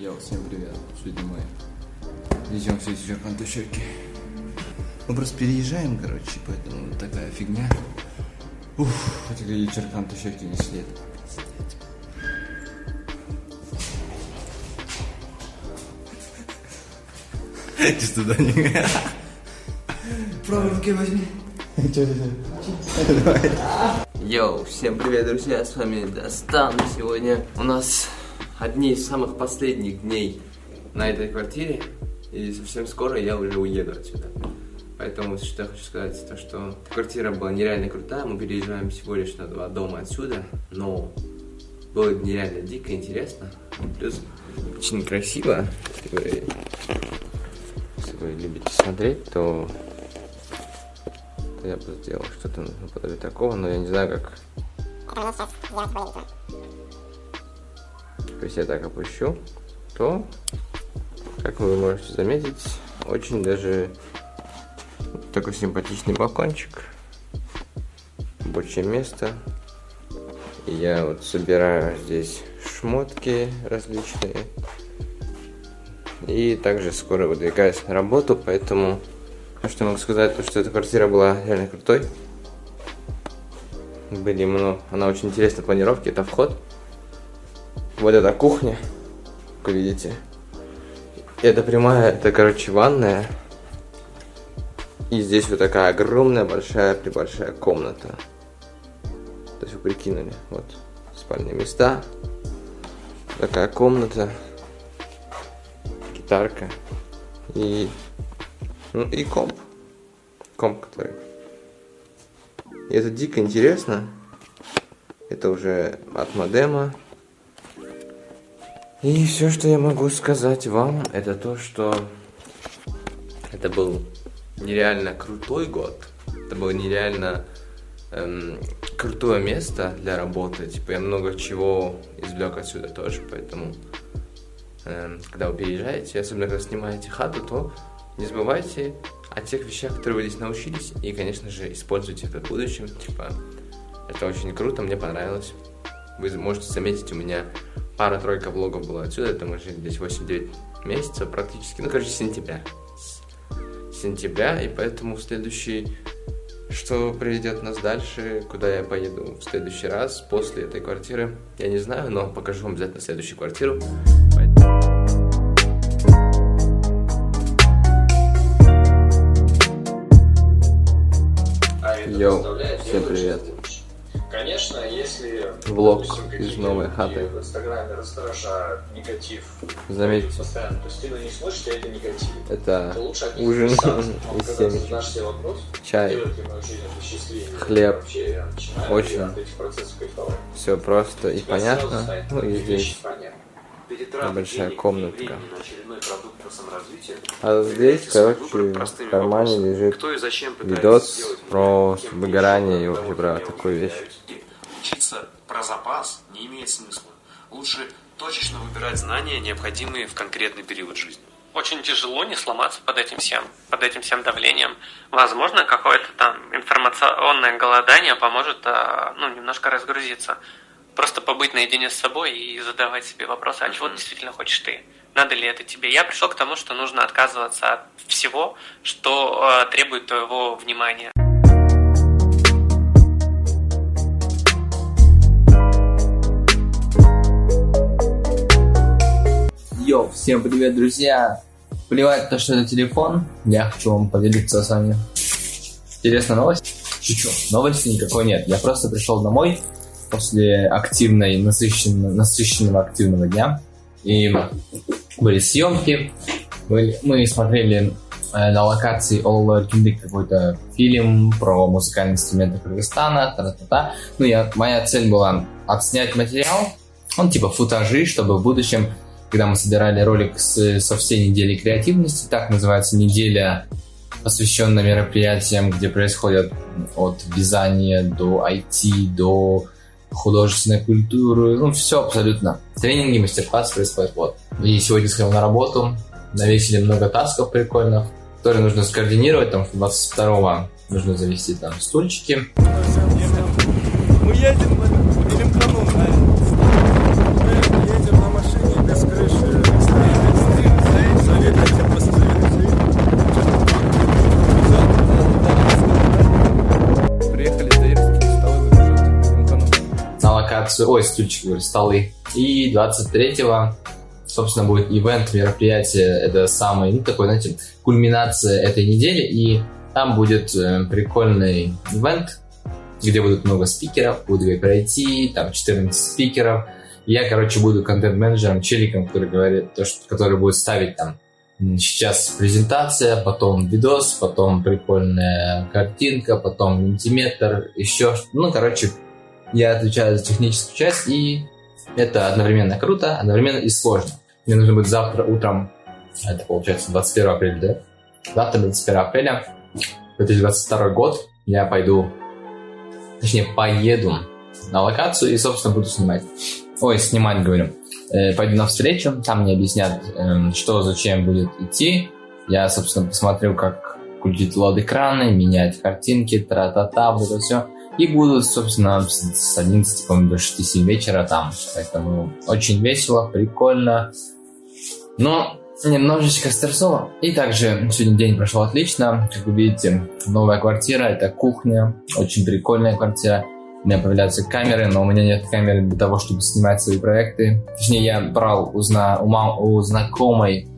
Йоу, всем привет. Сегодня мы везем все эти антощеки. Мы просто переезжаем, короче, поэтому такая фигня. Уф, хотя какие черкантощеки не след. Ты туда не... Правой руки возьми. Йоу, всем привет, друзья, с вами Достан. Сегодня у нас одни из самых последних дней на этой квартире, и совсем скоро я уже уеду отсюда. Поэтому что я хочу сказать, то что квартира была нереально крутая, мы переезжаем всего лишь на два дома отсюда, но было нереально дико интересно, плюс очень красиво, если вы, любите смотреть, то то я бы сделал что-то наподобие такого, но я не знаю, как... Если я так опущу, то, как вы можете заметить, очень даже такой симпатичный балкончик, рабочее место. Я вот собираю здесь шмотки различные. И также скоро выдвигаюсь на работу, поэтому что могу сказать, то что эта квартира была реально крутой. Были много, она очень интересной планировки, это вход. Вот эта кухня, как видите. Это прямая, это, короче, ванная. И здесь вот такая огромная, большая, прибольшая комната. То есть вы прикинули, вот, спальные места. Такая комната. Гитарка. И ну и комп. Комп, который. И это дико интересно. Это уже от модема. И все, что я могу сказать вам, это то, что это был нереально крутой год. Это было нереально эм, крутое место для работы. Типа я много чего извлек отсюда тоже, поэтому эм, когда вы переезжаете, особенно когда снимаете хату, то не забывайте о тех вещах, которые вы здесь научились, и, конечно же, используйте это в будущем. Типа, это очень круто, мне понравилось. Вы можете заметить, у меня пара-тройка влогов было отсюда, это мы жили здесь 8-9 месяцев практически, ну, короче, сентября. С сентября, и поэтому следующий, что приведет нас дальше, куда я поеду в следующий раз после этой квартиры, я не знаю, но покажу вам обязательно следующую квартиру. Йоу, всем привет. Если Влог допустим, из новой хаты. в Инстаграме раздражают негатив Заметьте. постоянно, то есть ты на них это негатив. Это То лучше ужин из семечек. вопрос, Чай. Хлеб. вообще Очень. Все просто и понятно. Ну и здесь. большая комнатка. А здесь, короче, в кармане лежит видос про выгорание и вообще про такую вещь. Учиться про запас не имеет смысла. Лучше точечно выбирать знания, необходимые в конкретный период жизни. очень тяжело не сломаться под этим всем, под этим всем давлением. Возможно, какое-то там информационное голодание поможет, а, ну, немножко разгрузиться. Просто побыть наедине с собой и задавать себе вопросы, а чего действительно хочешь ты? Надо ли это тебе? Я пришел к тому, что нужно отказываться от всего, что э, требует твоего внимания. Всем привет, друзья! Плевать то, что это телефон, я хочу вам поделиться с вами. Интересная новость? Шучу, новости никакой нет. Я просто пришел домой после активной, насыщенного, насыщенного активного дня. И были съемки, были- мы смотрели э, на локации All Киндик какой-то фильм про музыкальные инструменты Кыргызстана, та-та-та. Ну, я, моя цель была отснять материал, он типа футажи, чтобы в будущем когда мы собирали ролик с, со всей недели креативности, так называется неделя, посвященная мероприятиям, где происходят от вязания до IT, до художественной культуры, ну, все абсолютно. Тренинги, мастер-класс происходят вот. И сегодня сходил на работу, навесили много тасков прикольных, которые нужно скоординировать, там, 22 нужно завести там стульчики, Мы едем презентацию, ой, стульчики, говорю, столы. И 23-го, собственно, будет ивент, мероприятие, это самый, ну, такой, знаете, кульминация этой недели, и там будет э, прикольный ивент, где будут много спикеров, будет пройти, там 14 спикеров. Я, короче, буду контент-менеджером, челиком, который говорит, то, что, который будет ставить там сейчас презентация, потом видос, потом прикольная картинка, потом мультиметр, еще Ну, короче, я отвечаю за техническую часть, и это одновременно круто, одновременно и сложно. Мне нужно будет завтра утром, это получается 21 апреля, да? Завтра 21 апреля 2022 год я пойду, точнее, поеду на локацию и, собственно, буду снимать. Ой, снимать, говорю. Э, пойду на встречу, там мне объяснят, эм, что, зачем будет идти. Я, собственно, посмотрю, как крутить лод экраны, менять картинки, тра-та-та, вот это все. И буду, собственно, с с 11 по-моему, до 6-7 вечера там. Поэтому очень весело, прикольно. Но немножечко стрессово. И также сегодня день прошел отлично. Как вы видите, новая квартира, это кухня. Очень прикольная квартира. У меня появляются камеры, но у меня нет камеры для того, чтобы снимать свои проекты. Точнее, я брал у, зна- у, мам- у знакомой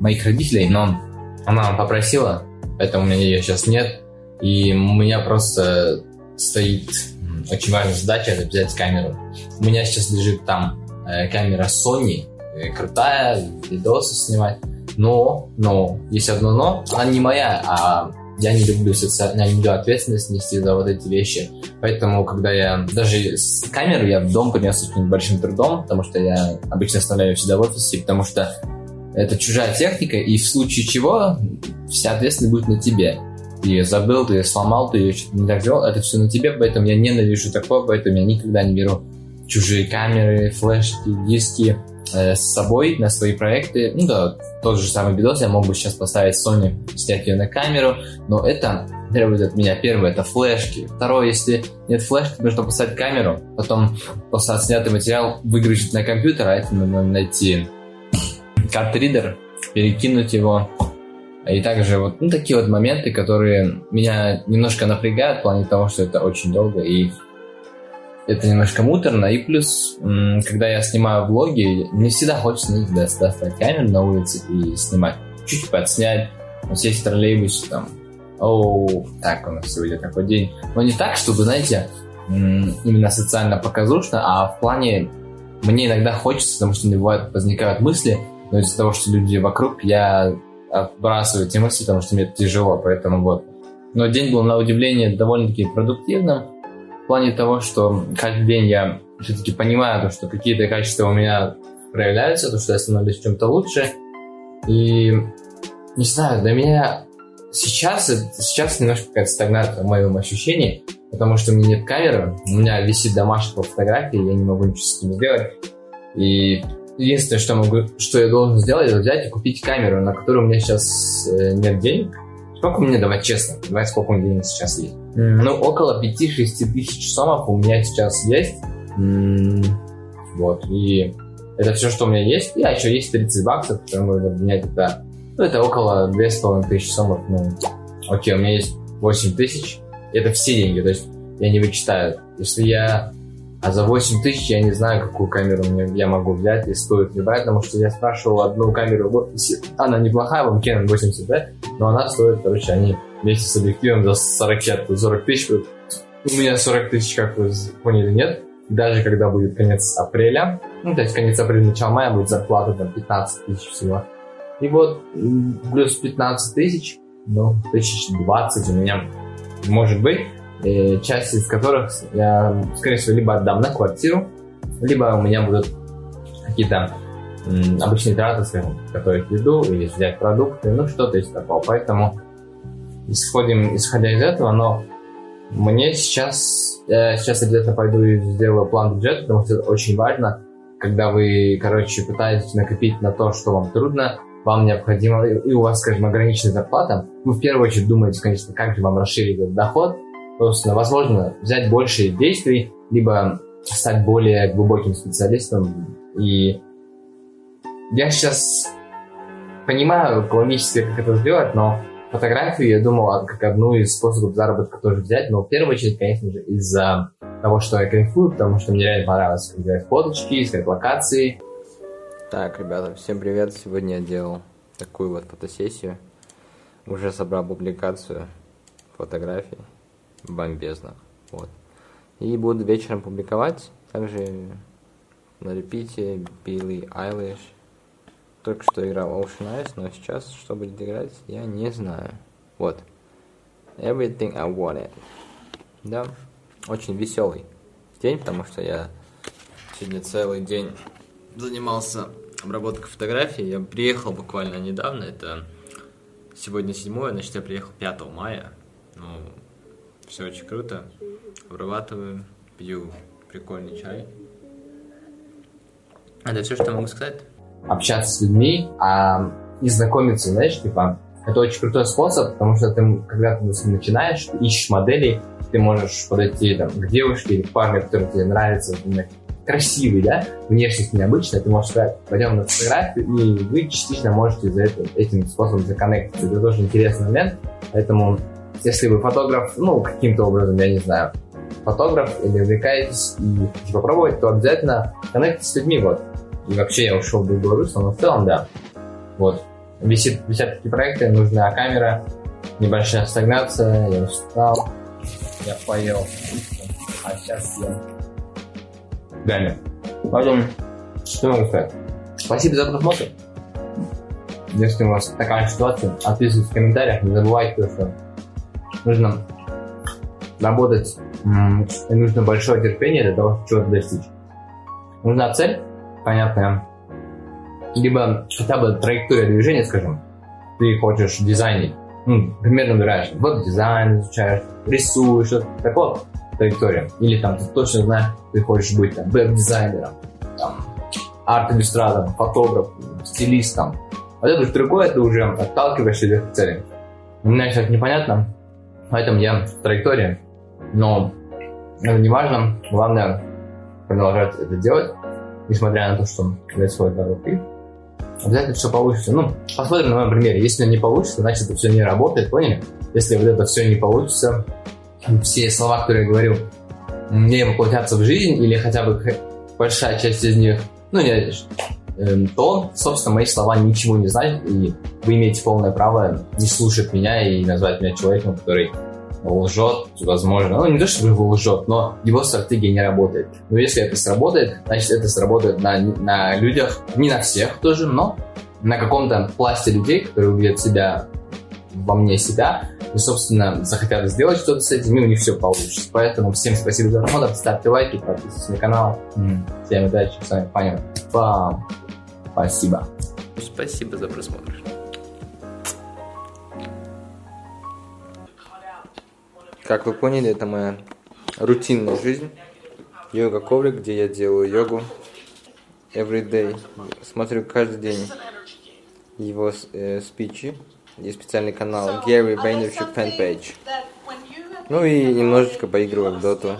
моих родителей, но она попросила, поэтому у меня ее сейчас нет. И у меня просто стоит очень важная задача это взять камеру. У меня сейчас лежит там э, камера Sony, э, крутая, видосы снимать. Но, но, есть одно но, она не моя, а я не люблю социально, я не люблю ответственность нести за вот эти вещи. Поэтому, когда я даже с камеру я в дом принес очень большим трудом, потому что я обычно оставляю всегда в офисе, потому что это чужая техника, и в случае чего вся ответственность будет на тебе. Ты ее забыл, ты ее сломал, ты ее что-то не так сделал, это все на тебе, поэтому я ненавижу такое, поэтому я никогда не беру чужие камеры, флешки, диски э, с собой на свои проекты. Ну да, тот же самый видос я мог бы сейчас поставить Sony, снять ее на камеру, но это требует от меня, первое, это флешки. Второе, если нет флешки, нужно поставить камеру, потом после отснятый материал выгрузить на компьютер, а это нужно найти картридер, перекинуть его. И также вот ну, такие вот моменты, которые меня немножко напрягают в плане того, что это очень долго и это немножко муторно. И плюс, когда я снимаю влоги, не всегда хочется них да, достать камеру на улице и снимать. Чуть подснять, сесть в троллейбусе, там, оу, так у нас сегодня такой день. Но не так, чтобы, знаете, именно социально показушно, а в плане мне иногда хочется, потому что бывает возникают мысли, но из-за того, что люди вокруг, я отбрасываю эти мысли, потому что мне это тяжело, поэтому вот. Но день был на удивление довольно-таки продуктивным, в плане того, что каждый день я все-таки понимаю, то, что какие-то качества у меня проявляются, то, что я становлюсь чем-то лучше. И не знаю, для меня сейчас, сейчас немножко какая-то стагнация в моем ощущении, потому что у меня нет камеры, у меня висит домашняя фотография, я не могу ничего с этим сделать. И единственное, что, могу, что я должен сделать, это взять и купить камеру, на которую у меня сейчас э, нет денег. Сколько у меня, давай честно, давай сколько у меня денег сейчас есть. М, Ну, около 5-6 тысяч сомов у меня сейчас есть. М, Вот, и это все, что у меня есть. И, а еще есть 30 баксов, которые можно обменять это. Ну, это около 2,5 тысячи сомов. Ну, окей, у меня есть 8 тысяч. Это все деньги, то есть я не вычитаю. Если я... А за 8 тысяч я не знаю, какую камеру мне, я могу взять и стоит ли брать, потому что я спрашивал одну камеру. Она неплохая, вам Canon 85, но она стоит, короче, они вместе с объективом за 40, 40 тысяч. У меня 40 тысяч, как вы поняли, нет. Даже когда будет конец апреля, ну, то есть конец апреля, начало мая, будет зарплата там 15 тысяч всего. И вот плюс 15 тысяч, ну, тысяч 20 у меня может быть, часть из которых я, скорее всего, либо отдам на квартиру, либо у меня будут какие-то обычные траты, скажем, готовить еду или взять продукты, ну, что-то из такого. Поэтому исходим, исходя из этого, но мне сейчас, я сейчас обязательно пойду и сделаю план бюджета, потому что это очень важно, когда вы, короче, пытаетесь накопить на то, что вам трудно, вам необходимо, и у вас, скажем, ограниченная зарплата, вы в первую очередь думаете, конечно, как же вам расширить этот доход, собственно, возможно, взять больше действий, либо стать более глубоким специалистом. И я сейчас понимаю экономически, как это сделать, но фотографию я думал а, как одну из способов заработка тоже взять, но в первую очередь, конечно же, из-за того, что я кайфую, потому что мне реально понравилось делать фоточки, искать локации. Так, ребята, всем привет. Сегодня я делал такую вот фотосессию. Уже собрал публикацию фотографий бомбезных. Вот. И буду вечером публиковать. Также на репите Билли Айлиш. Только что играл Ocean Eyes, но сейчас что будет играть, я не знаю. Вот. Everything I Wanted. Да, очень веселый день, потому что я сегодня целый день занимался обработкой фотографий. Я приехал буквально недавно, это сегодня 7, значит я приехал 5 мая. Ну, все очень круто. Обрабатываю, пью прикольный чай. Это все, что могу сказать. общаться с людьми, а не знакомиться, знаешь, типа, это очень крутой способ, потому что ты, когда ты начинаешь, ты ищешь модели, ты можешь подойти там, к девушке или к парню, который тебе нравится, например, красивый, да, внешность необычная, ты можешь сказать, пойдем на фотографию, и вы частично можете за это, этим способом законнектиться. Это тоже интересный момент, поэтому если вы фотограф, ну, каким-то образом, я не знаю, фотограф или увлекаетесь и хотите попробовать, то обязательно коннектитесь с людьми, вот. И вообще я ушел в русло, но в целом, да. Вот. Висит, висят такие проекты, нужна камера, небольшая стагнация, я устал, я поел, а сейчас я... Далее. Поэтому, что могу сказать? Спасибо за просмотр. Если у вас такая ситуация, отписывайтесь в комментариях, не забывайте, что нужно работать, и нужно большое терпение для того, чтобы чего-то достичь. Нужна цель, понятная, либо хотя бы траектория движения, скажем, ты хочешь дизайнить, ну, примерно выбираешь, вот дизайн изучаешь, рисуешь, что-то траектория. Или там ты точно знаешь, ты хочешь быть там веб-дизайнером, там, арт-иллюстратором, фотографом, стилистом. А это уже другое, ты уже отталкиваешься от целей. У меня сейчас непонятно, поэтому я в траектории, но это не важно, главное продолжать это делать, несмотря на то, что происходит вокруг. И обязательно все получится. Ну, посмотрим на моем примере. Если не получится, значит это все не работает, поняли? Если вот это все не получится, все слова, которые я говорю, не воплотятся в жизнь, или хотя бы большая часть из них, ну, эм, то, собственно, мои слова ничего не значат, и вы имеете полное право не слушать меня и назвать меня человеком, который лжет, возможно. Ну, не то, чтобы его лжет, но его стратегия не работает. Но если это сработает, значит, это сработает на, на людях, не на всех тоже, но на каком-то пласте людей, которые увидят себя во мне себя, и, собственно, захотят сделать что-то с этим, и у них все получится. Поэтому всем спасибо за просмотр, ставьте лайки, подписывайтесь на канал. Всем удачи, с вами Паня. Пам. Спасибо. Спасибо за просмотр. Как вы поняли, это моя рутинная жизнь. Йога-коврик, где я делаю йогу every day. Смотрю каждый день его э, спичи. Есть специальный канал Gary Vaynerchuk fanpage. Ну и немножечко поигрываю в доту.